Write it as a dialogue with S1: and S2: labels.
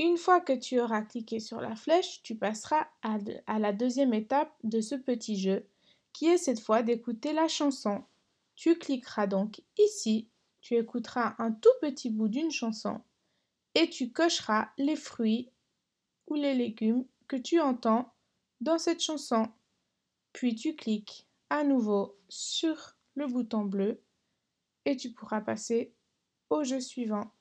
S1: Une fois que tu auras cliqué sur la flèche, tu passeras à, la deuxième étape de ce petit jeu, qui est cette fois d'écouter la chanson. Tu cliqueras donc ici, tu écouteras un tout petit bout d'une chanson et tu cocheras les fruits ou les légumes que tu entends dans cette chanson. Puis tu cliques à nouveau sur le bouton bleu et tu pourras passer au jeu suivant.